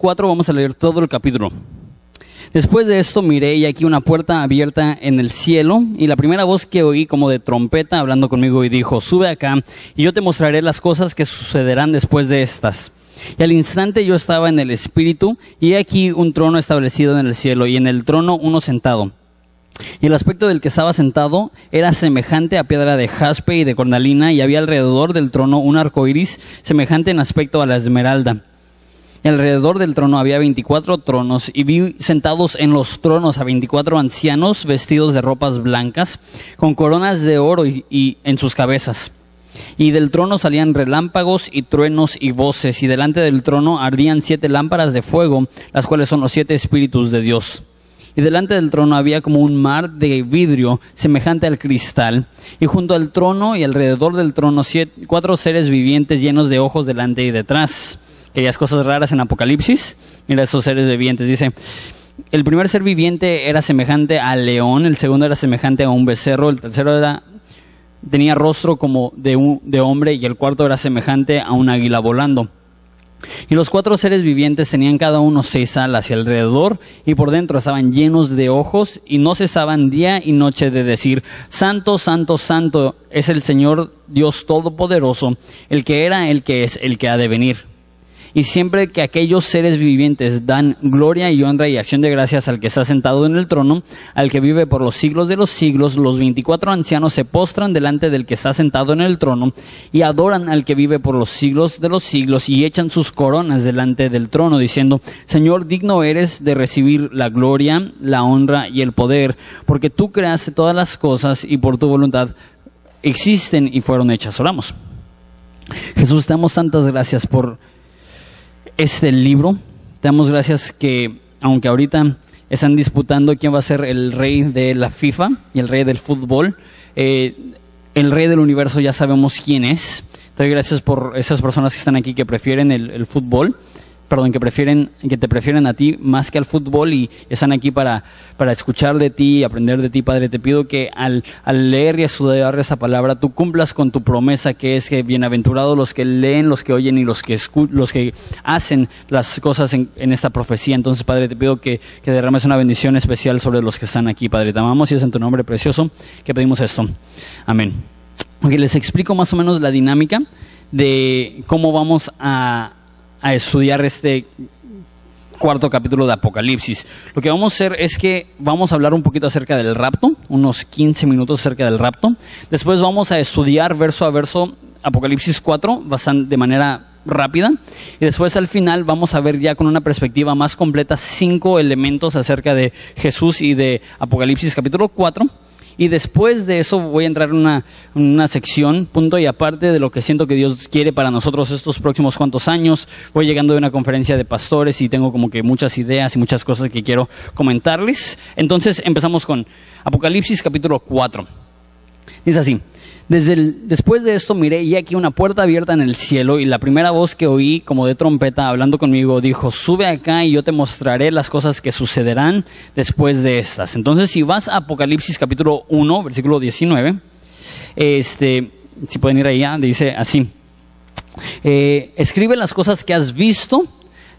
4 vamos a leer todo el capítulo. Después de esto miré y aquí una puerta abierta en el cielo y la primera voz que oí como de trompeta hablando conmigo y dijo, sube acá y yo te mostraré las cosas que sucederán después de estas. Y al instante yo estaba en el espíritu y aquí un trono establecido en el cielo y en el trono uno sentado. Y el aspecto del que estaba sentado era semejante a piedra de jaspe y de cornalina, y había alrededor del trono un arco iris semejante en aspecto a la esmeralda. Y alrededor del trono había veinticuatro tronos, y vi sentados en los tronos a veinticuatro ancianos vestidos de ropas blancas, con coronas de oro y, en sus cabezas. Y del trono salían relámpagos y truenos y voces, y delante del trono ardían siete lámparas de fuego, las cuales son los siete espíritus de Dios. Y delante del trono había como un mar de vidrio semejante al cristal, y junto al trono y alrededor del trono cuatro seres vivientes llenos de ojos delante y detrás aquellas cosas raras en Apocalipsis. Mira esos seres vivientes. Dice, el primer ser viviente era semejante al león, el segundo era semejante a un becerro, el tercero era, tenía rostro como de, un, de hombre y el cuarto era semejante a un águila volando. Y los cuatro seres vivientes tenían cada uno seis alas y alrededor y por dentro estaban llenos de ojos y no cesaban día y noche de decir, Santo, Santo, Santo es el Señor Dios Todopoderoso, el que era, el que es, el que ha de venir. Y siempre que aquellos seres vivientes dan gloria y honra y acción de gracias al que está sentado en el trono, al que vive por los siglos de los siglos, los veinticuatro ancianos se postran delante del que está sentado en el trono y adoran al que vive por los siglos de los siglos y echan sus coronas delante del trono, diciendo, Señor, digno eres de recibir la gloria, la honra y el poder, porque tú creaste todas las cosas y por tu voluntad existen y fueron hechas. Oramos. Jesús, damos tantas gracias por este libro. Te damos gracias que, aunque ahorita están disputando quién va a ser el rey de la FIFA y el rey del fútbol, eh, el rey del universo ya sabemos quién es. Te doy gracias por esas personas que están aquí que prefieren el fútbol perdón, que prefieren, que te prefieren a ti más que al fútbol y están aquí para, para escuchar de ti y aprender de ti, Padre. Te pido que al, al leer y estudiar esa palabra, tú cumplas con tu promesa que es que bienaventurados los que leen, los que oyen y los que, los que hacen las cosas en, en, esta profecía. Entonces, Padre, te pido que, que derrames una bendición especial sobre los que están aquí, Padre. Te amamos y es en tu nombre precioso que pedimos esto. Amén. Ok, les explico más o menos la dinámica de cómo vamos a a estudiar este cuarto capítulo de Apocalipsis. Lo que vamos a hacer es que vamos a hablar un poquito acerca del rapto, unos 15 minutos acerca del rapto. Después vamos a estudiar verso a verso Apocalipsis 4 bastante, de manera rápida. Y después al final vamos a ver ya con una perspectiva más completa cinco elementos acerca de Jesús y de Apocalipsis capítulo 4 y después de eso voy a entrar en una, una, sección, punto y aparte de lo que siento que Dios quiere para nosotros estos próximos cuantos años. Voy llegando de una conferencia de pastores y tengo como que muchas ideas y muchas cosas que quiero comentarles. Entonces empezamos con Apocalipsis capítulo 4. Dice así, desde después de esto miré y aquí una puerta abierta en el cielo y la primera voz que oí como de trompeta hablando conmigo dijo, sube acá y yo te mostraré las cosas que sucederán después de estas. Entonces si vas a Apocalipsis capítulo 1, versículo 19, este, si pueden ir allá, dice así, eh, escribe las cosas que has visto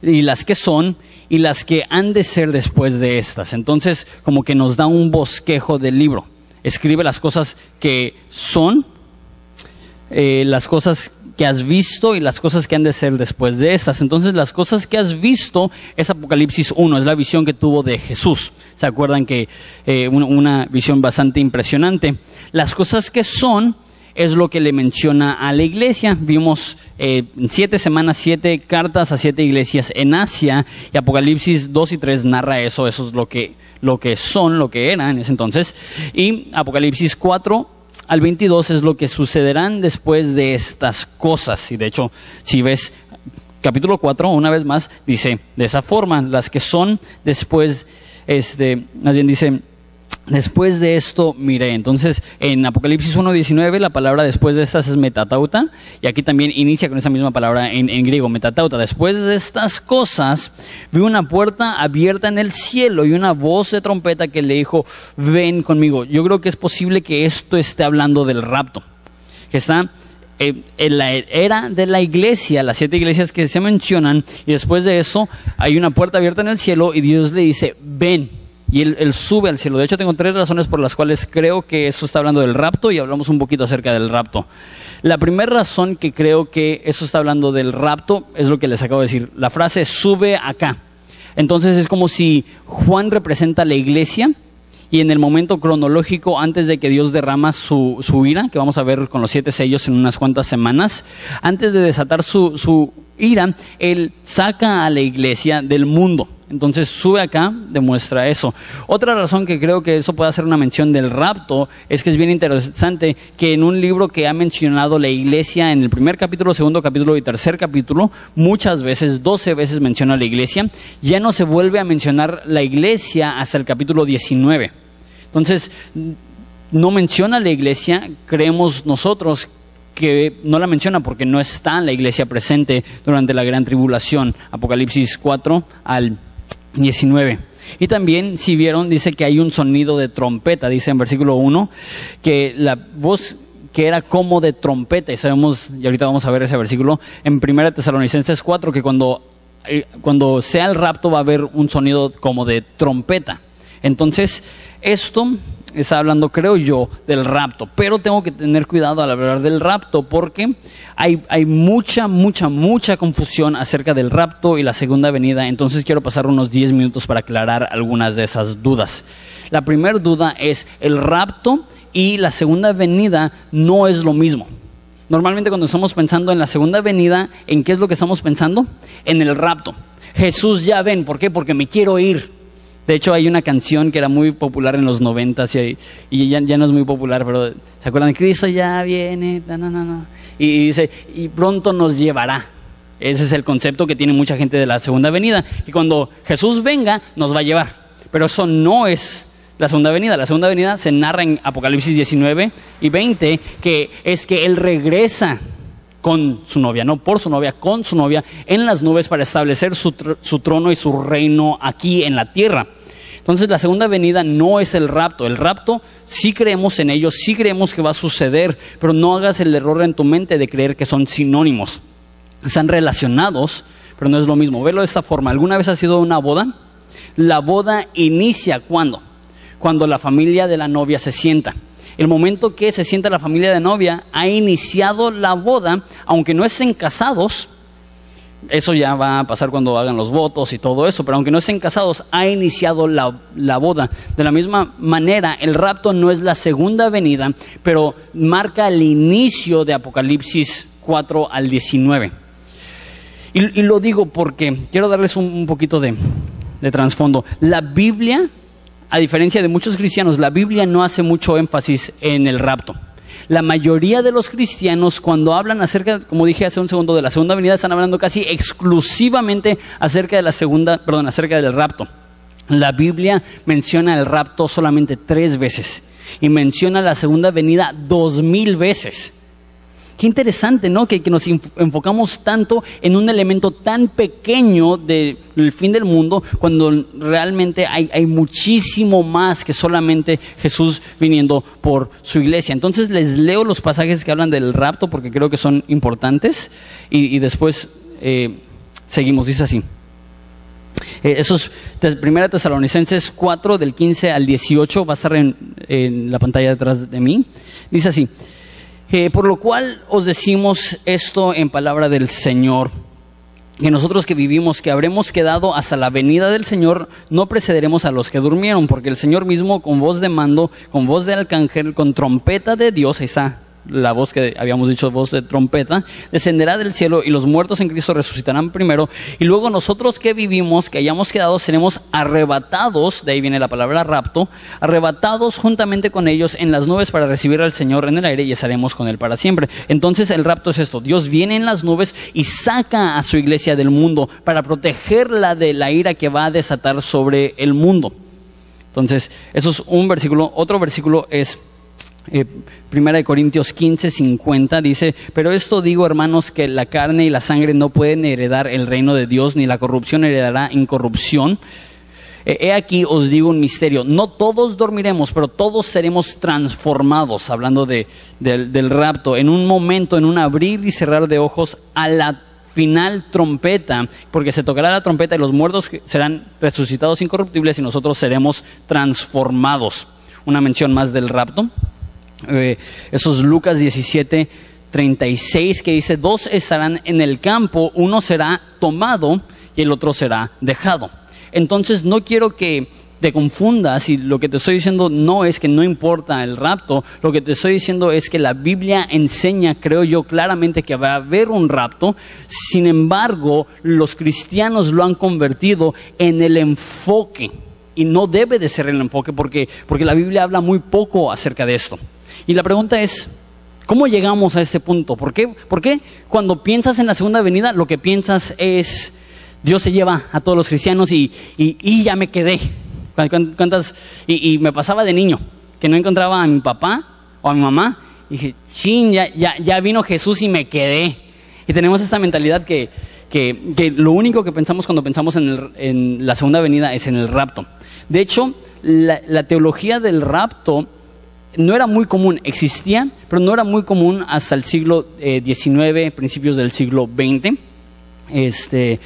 y las que son y las que han de ser después de estas. Entonces como que nos da un bosquejo del libro escribe las cosas que son, eh, las cosas que has visto y las cosas que han de ser después de estas. Entonces las cosas que has visto es Apocalipsis 1, es la visión que tuvo de Jesús. ¿Se acuerdan que eh, una, visión bastante impresionante? Las cosas que son es lo que le menciona a la iglesia. Vimos eh, siete semanas siete cartas a siete iglesias en Asia y Apocalipsis 2 y 3 narra eso, eso es lo que lo que son, lo que eran en ese entonces. Y Apocalipsis 4 al 22 es lo que sucederán después de estas cosas. Y de hecho, si ves capítulo 4, una vez más, dice de esa forma, las que son después, este, más bien dice, Después de esto miré. Entonces, en Apocalipsis 1.19, la palabra después de estas es metatauta. Y aquí también inicia con esa misma palabra en, griego, metatauta. Después de estas cosas, vi una puerta abierta en el cielo y una voz de trompeta que le dijo, ven conmigo. Yo creo que es posible que esto esté hablando del rapto. Que está eh, en la era de la iglesia, las siete iglesias que se mencionan, y después de eso hay una puerta abierta en el cielo y Dios le dice, ven. Y él, sube al cielo. De hecho, tengo tres razones por las cuales creo que esto está hablando del rapto y hablamos un poquito acerca del rapto. La primera razón que creo que eso está hablando del rapto es lo que les acabo de decir. La frase sube acá. Entonces es como si Juan representa la iglesia y en el momento cronológico antes de que Dios derrama su, su, ira, que vamos a ver con los siete sellos en unas cuantas semanas, antes de desatar su, su ira, Él saca a la iglesia del mundo. Entonces sube acá, demuestra eso. Otra razón que creo que eso puede hacer una mención del rapto es que es bien interesante que en un libro que ha mencionado la iglesia en el primer capítulo, segundo capítulo y tercer capítulo, muchas veces, doce veces menciona la iglesia, ya no se vuelve a mencionar la iglesia hasta el capítulo 19. Entonces, no menciona la iglesia, creemos nosotros que no la menciona porque no está la iglesia presente durante la gran tribulación, Apocalipsis 4 al 19. Y también, si vieron, dice que hay un sonido de trompeta, dice en versículo 1, que la voz que era como de trompeta, y sabemos, y ahorita vamos a ver ese versículo, en 1 Tesalonicenses 4, que cuando, eh, cuando sea el rapto va a haber un sonido como de trompeta. Entonces, esto está hablando, creo yo, del rapto, pero tengo que tener cuidado al hablar del rapto porque hay, hay, mucha, mucha, mucha confusión acerca del rapto y la segunda venida, entonces quiero pasar unos 10 minutos para aclarar algunas de esas dudas. La primera duda es, el rapto y la segunda venida no es lo mismo. Normalmente cuando estamos pensando en la segunda venida, ¿en qué es lo que estamos pensando? En el rapto. Jesús ya ven, ¿por qué? Porque me quiero ir. De hecho, hay una canción que era muy popular en los noventas y, y ya, no es muy popular, pero ¿se acuerdan? Cristo ya viene. Y dice, y pronto nos llevará. Ese es el concepto que tiene mucha gente de la segunda venida. Y cuando Jesús venga, nos va a llevar. Pero eso no es la segunda venida. La segunda venida se narra en Apocalipsis 19 y 20, que es que Él regresa con su novia, no por su novia, con su novia en las nubes para establecer su, su, trono y su reino aquí en la tierra. Entonces la segunda venida no es el rapto. El rapto sí creemos en ello, sí creemos que va a suceder, pero no hagas el error en tu mente de creer que son sinónimos. Están relacionados, pero no es lo mismo. Verlo de esta forma. ¿Alguna vez ha sido una boda? La boda inicia cuando? Cuando la familia de la novia se sienta. El momento que se sienta la familia de novia, ha iniciado la boda, aunque no estén casados, eso ya va a pasar cuando hagan los votos y todo eso, pero aunque no estén casados, ha iniciado la, la, boda. De la misma manera, el rapto no es la segunda venida, pero marca el inicio de Apocalipsis 4 al 19. Y, lo digo porque quiero darles un, un poquito de, de trasfondo. La Biblia a diferencia de muchos cristianos, la Biblia no hace mucho énfasis en el rapto. La mayoría de los cristianos cuando hablan acerca, como dije hace un segundo, de la segunda venida, están hablando casi exclusivamente acerca de la segunda, perdón, acerca del rapto. La Biblia menciona el rapto solamente tres veces y menciona la segunda venida dos mil veces. Qué interesante, ¿no? Que, nos enfocamos tanto en un elemento tan pequeño del fin del mundo, cuando realmente hay, muchísimo más que solamente Jesús viniendo por su iglesia. Entonces les leo los pasajes que hablan del rapto porque creo que son importantes y, después eh, seguimos. Dice así. Eh, esos Primera Tesalonicenses 4 del 15 al 18 va a estar en la pantalla detrás de mí. Dice así. Eh, por lo cual os decimos esto en palabra del Señor, que nosotros que vivimos, que habremos quedado hasta la venida del Señor, no precederemos a los que durmieron, porque el Señor mismo con voz de mando, con voz de arcángel, con trompeta de Dios, ahí está la voz que habíamos dicho, voz de trompeta, descenderá del cielo y los muertos en Cristo resucitarán primero. Y luego nosotros que vivimos, que hayamos quedado, seremos arrebatados, de ahí viene la palabra rapto, arrebatados juntamente con ellos en las nubes para recibir al Señor en el aire y estaremos con Él para siempre. Entonces el rapto es esto, Dios viene en las nubes y saca a su iglesia del mundo para protegerla de la ira que va a desatar sobre el mundo. Entonces, eso es un versículo. Otro versículo es eh, Primera de Corintios 15, 50 dice, pero esto digo hermanos que la carne y la sangre no pueden heredar el reino de Dios, ni la corrupción heredará incorrupción. Eh, He aquí os digo un misterio, no todos dormiremos, pero todos seremos transformados, hablando de, del- del rapto, en un momento, en un abrir y cerrar de ojos a la final trompeta, porque se tocará la trompeta y los muertos serán resucitados incorruptibles y nosotros seremos transformados. Una mención más del rapto. Eh, eso es Lucas 17, 36, que dice, dos estarán en el campo, uno será tomado y el otro será dejado. Entonces no quiero que te confundas y lo que te estoy diciendo no es que no importa el rapto, lo que te estoy diciendo es que la Biblia enseña, creo yo, claramente que va a haber un rapto, sin embargo, los cristianos lo han convertido en el enfoque y no debe de ser el enfoque porque, porque la Biblia habla muy poco acerca de esto. Y la pregunta es, ¿cómo llegamos a este punto? ¿Por qué? ¿Por qué cuando piensas en la segunda venida lo que piensas es Dios se lleva a todos los cristianos y, y- ya me quedé? ¿Cuán- cuán- ¿Cuántas? Y, y me pasaba de niño, que no encontraba a mi papá o a mi mamá. Y dije, chin, ya, ya, ya vino Jesús y me quedé. Y tenemos esta mentalidad que, que, que lo único que pensamos cuando pensamos en, el- en la segunda venida es en el rapto. De hecho, la, la teología del rapto no era muy común, existía, pero no era muy común hasta el siglo XIX, principios del siglo XX. Este,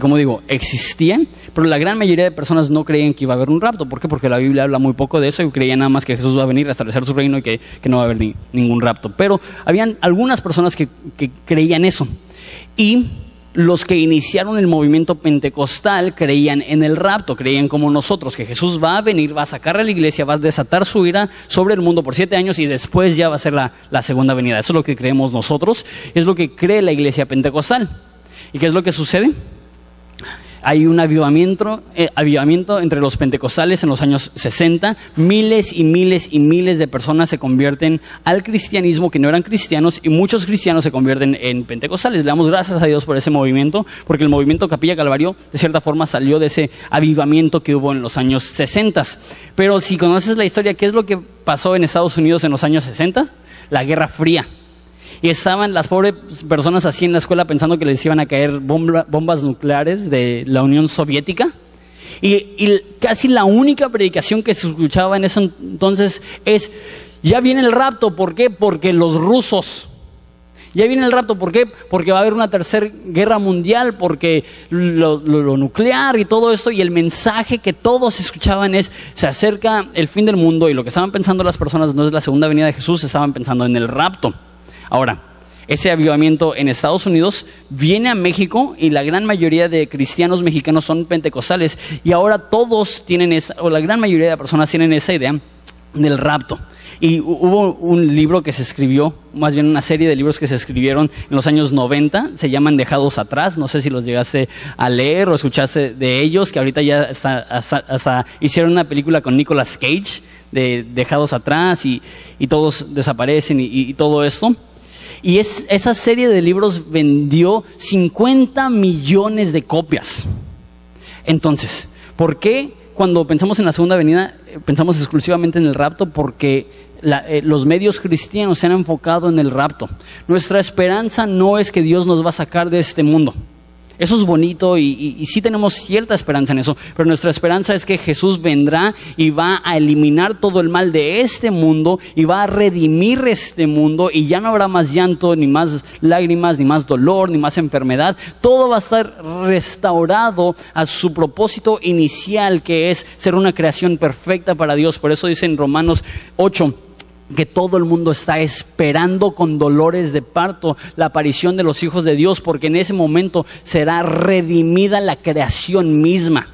como digo, existían, pero la gran mayoría de personas no creían que iba a haber un rapto. ¿Por qué? Porque la Biblia habla muy poco de eso y creían nada más que Jesús va a venir a establecer su reino y que, no va a haber ni- ningún rapto. Pero habían algunas personas que, que creían eso. Y los que iniciaron el movimiento pentecostal creían en el rapto, creían como nosotros, que Jesús va a venir, va a sacar a la iglesia, va a desatar su ira sobre el mundo por siete años y después ya va a ser la, la segunda venida. Eso es lo que creemos nosotros, es lo que cree la iglesia pentecostal. ¿Y qué es lo que sucede? Hay un avivamiento, eh, avivamiento entre los pentecostales en los años 60. Miles y miles y miles de personas se convierten al cristianismo que no eran cristianos y muchos cristianos se convierten en pentecostales. Le damos gracias a Dios por ese movimiento, porque el movimiento Capilla Calvario de cierta forma salió de ese avivamiento que hubo en los años 60. Pero si conoces la historia, ¿qué es lo que pasó en Estados Unidos en los años 60? La Guerra Fría. Y estaban las pobres personas así en la escuela pensando que les iban a caer bomba- bombas nucleares de la Unión Soviética. Y, casi la única predicación que se escuchaba en ese entonces es, ya viene el rapto, ¿por qué? Porque los rusos. Ya viene el rapto, ¿por qué? Porque va a haber una tercera guerra mundial, porque lo- lo nuclear y todo esto, y el mensaje que todos escuchaban es, se acerca el fin del mundo, y lo que estaban pensando las personas no es la segunda venida de Jesús, estaban pensando en el rapto. Ahora, ese avivamiento en Estados Unidos viene a México y la gran mayoría de cristianos mexicanos son pentecostales y ahora todos tienen esa, o la gran mayoría de personas tienen esa idea del rapto. Y hu- hubo un libro que se escribió, más bien una serie de libros que se escribieron en los años 90, se llaman Dejados Atrás, no sé si los llegaste a leer o escuchaste de ellos, que ahorita ya está- hasta, hasta hicieron una película con Nicolas Cage de Dejados Atrás y, y todos desaparecen y todo esto. Y es, esa serie de libros vendió 50 millones de copias. Entonces, ¿por qué cuando pensamos en la segunda venida eh, pensamos exclusivamente en el rapto? Porque la- eh, los medios cristianos se han enfocado en el rapto. Nuestra esperanza no es que Dios nos va a sacar de este mundo. Eso es bonito y, sí tenemos cierta esperanza en eso, pero nuestra esperanza es que Jesús vendrá y va a eliminar todo el mal de este mundo y va a redimir este mundo y ya no habrá más llanto, ni más lágrimas, ni más dolor, ni más enfermedad. Todo va a estar restaurado a su propósito inicial, que es ser una creación perfecta para Dios. Por eso dice en Romanos 8, que todo el mundo está esperando con dolores de parto la aparición de los hijos de Dios, porque en ese momento será redimida la creación misma.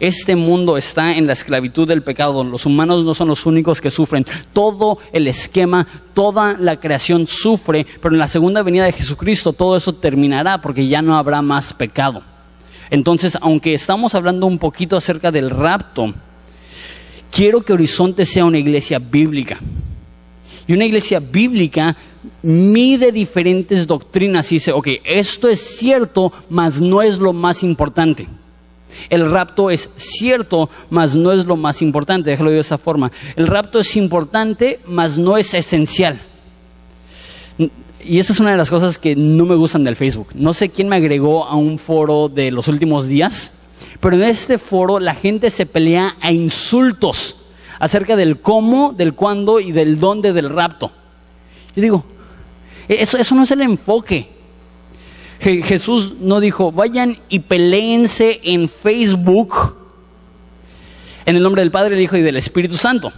Este mundo está en la esclavitud del pecado. Los humanos no son los únicos que sufren. Todo el esquema, toda la creación sufre, pero en la segunda venida de Jesucristo todo eso terminará porque ya no habrá más pecado. Entonces, aunque estamos hablando un poquito acerca del rapto, quiero que Horizonte sea una iglesia bíblica. Y una iglesia bíblica mide diferentes doctrinas y dice, ok, esto es cierto, mas no es lo más importante. El rapto es cierto, mas no es lo más importante. Déjalo de esa forma. El rapto es importante, mas no es esencial. Y esta es una de las cosas que no me gustan del Facebook. No sé quién me agregó a un foro de los últimos días, Pero en este foro la gente se pelea a insultos acerca del cómo, del cuándo y del dónde del rapto. Yo digo, eso, eso no es el enfoque. Jesús no dijo, vayan y peleense en Facebook en el nombre del Padre, del Hijo y del Espíritu Santo.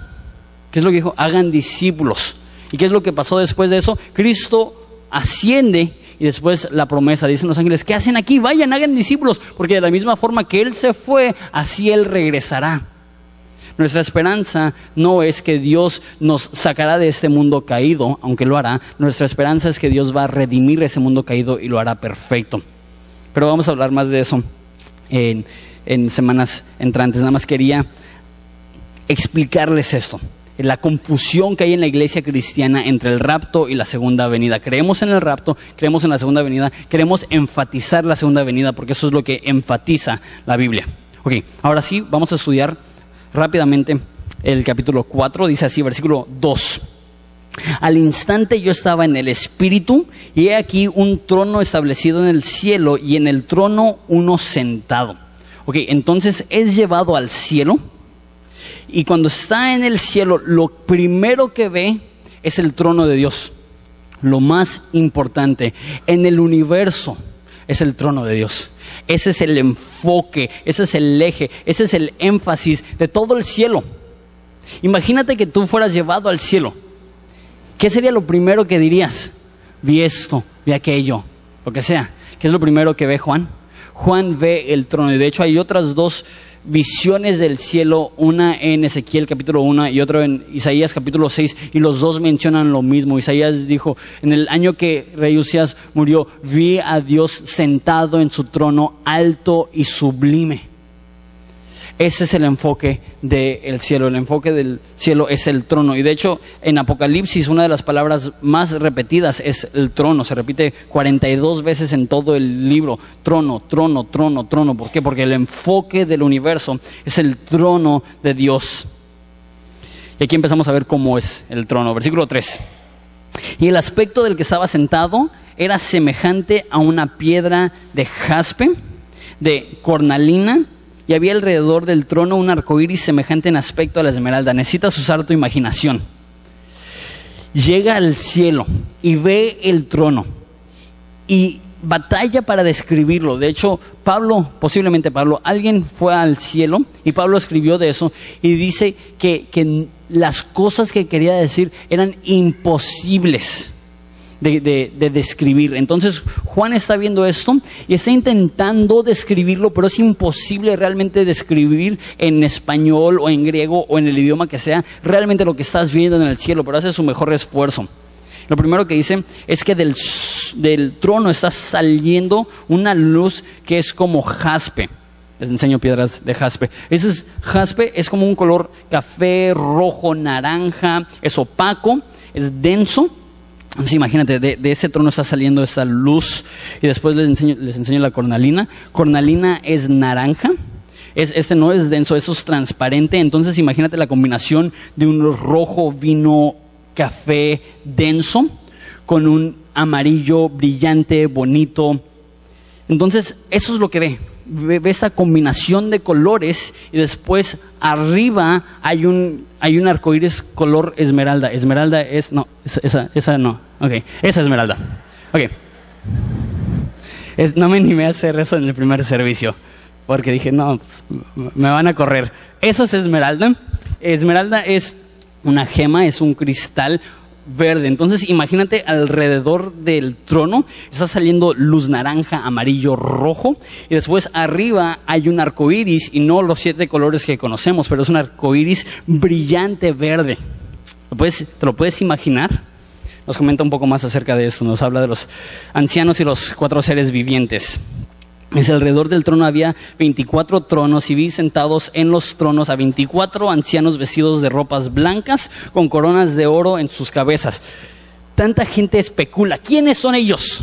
¿Qué es lo que dijo? Hagan discípulos. ¿Y qué es lo que pasó después de eso? Cristo asciende y después la promesa, dicen los ángeles, ¿qué hacen aquí? Vayan, hagan discípulos, porque de la misma forma que Él se fue, así Él regresará. Nuestra esperanza no es que Dios nos sacará de este mundo caído, aunque lo hará. Nuestra esperanza es que Dios va a redimir ese mundo caído y lo hará perfecto. Pero vamos a hablar más de eso en, semanas entrantes. Nada más quería explicarles esto la confusión que hay en la iglesia cristiana entre el rapto y la segunda venida. Creemos en el rapto, creemos en la segunda venida, queremos enfatizar la segunda venida porque eso es lo que enfatiza la Biblia. Ok, ahora sí, vamos a estudiar rápidamente el capítulo 4, dice así, versículo 2. Al instante yo estaba en el Espíritu y he aquí un trono establecido en el cielo y en el trono uno sentado. Ok, entonces es llevado al cielo y cuando está en el cielo, lo primero que ve es el trono de Dios. Lo más importante en el universo es el trono de Dios. Ese es el enfoque, ese es el eje, ese es el énfasis de todo el cielo. Imagínate que tú fueras llevado al cielo. ¿Qué sería lo primero que dirías? Vi esto, vi aquello, lo que sea. ¿Qué es lo primero que ve Juan? Juan ve el trono. Y de hecho hay otras dos visiones del cielo, una en Ezequiel capítulo 1 y otra en Isaías capítulo 6, y los dos mencionan lo mismo. Isaías dijo, en el año que rey Usías murió, vi a Dios sentado en su trono alto y sublime. Ese es el enfoque del cielo. El enfoque del cielo es el trono. Y de hecho, en Apocalipsis, una de las palabras más repetidas es el trono. Se repite 42 veces en todo el libro. Trono, trono, trono, trono. ¿Por qué? Porque el enfoque del universo es el trono de Dios. Y aquí empezamos a ver cómo es el trono. Versículo 3. Y el aspecto del que estaba sentado era semejante a una piedra de jaspe, de cornalina y había alrededor del trono un arco iris semejante en aspecto a la esmeralda. Necesitas usar tu imaginación. Llega al cielo y ve el trono y batalla para describirlo. De hecho, Pablo, posiblemente Pablo, alguien fue al cielo y Pablo escribió de eso y dice que, que las cosas que quería decir eran imposibles de, describir. Entonces Juan está viendo esto y está intentando describirlo, pero es imposible realmente describir en español o en griego o en el idioma que sea realmente lo que estás viendo en el cielo, pero hace su mejor esfuerzo. Lo primero que dice es que del, del trono está saliendo una luz que es como jaspe. Les enseño piedras de jaspe. Ese es, jaspe es como un color café, rojo, naranja, es opaco, es denso entonces imagínate, de, ese trono está saliendo esa luz y después les enseño, les enseño la cornalina. Cornalina es naranja. Es, este no es denso, eso es transparente. Entonces imagínate la combinación de un rojo vino café denso con un amarillo brillante, bonito. Entonces eso es lo que ve ve, esta combinación de colores y después arriba hay un, hay un arco iris color esmeralda. Esmeralda es, no, esa, esa no, ok, esa esmeralda. Ok. No me animé a hacer eso en el primer servicio, porque dije, no, pues, me van a correr. Esa es esmeralda. Esmeralda es una gema, es un cristal verde. Entonces imagínate alrededor del trono está saliendo luz naranja, amarillo, rojo y después arriba hay un arco iris y no los siete colores que conocemos, pero es un arco iris brillante verde. ¿Te lo puedes imaginar? Nos comenta un poco más acerca de esto, nos habla de los ancianos y los cuatro seres vivientes. Es alrededor del trono había 24 tronos y vi sentados en los tronos a 24 ancianos vestidos de ropas blancas con coronas de oro en sus cabezas. Tanta gente especula, ¿quiénes son ellos?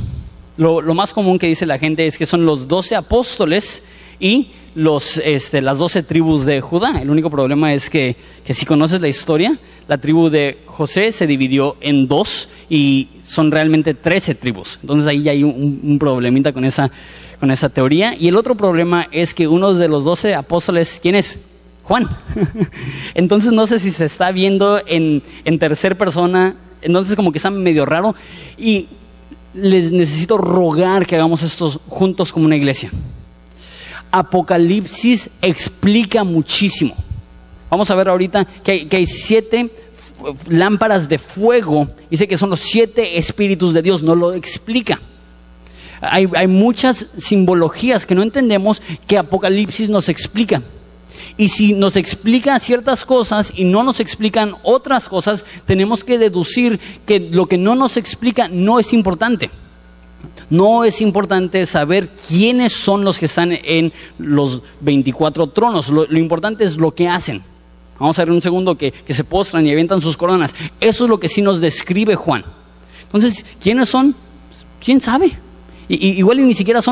Lo, más común que dice la gente es que son los doce apóstoles y los, este, las doce tribus de Judá. El único problema es que, que si conoces la historia, la tribu de José se dividió en dos y son realmente trece tribus. Entonces ahí hay un problemita con esa, con esa teoría. Y el otro problema es que uno de los doce apóstoles, ¿quién es? Juan. Entonces no sé si se está viendo en, en tercer persona, entonces como que está medio raro y les necesito rogar que hagamos esto juntos como una iglesia. Apocalipsis explica muchísimo. Vamos a ver ahorita que hay, que hay siete lámparas de fuego. Dice que son los siete espíritus de Dios. No lo explica. Hay, muchas simbologías que no entendemos que Apocalipsis nos explica. Y si nos explica ciertas cosas y no nos explican otras cosas, tenemos que deducir que lo que no nos explica no es importante. No es importante saber quiénes son los que están en los 24 tronos. Lo, importante es lo que hacen. Vamos a ver un segundo que, que, se postran y avientan sus coronas. Eso es lo que sí nos describe Juan. Entonces, ¿quiénes son? ¿Quién sabe? Y, y, igual ni siquiera son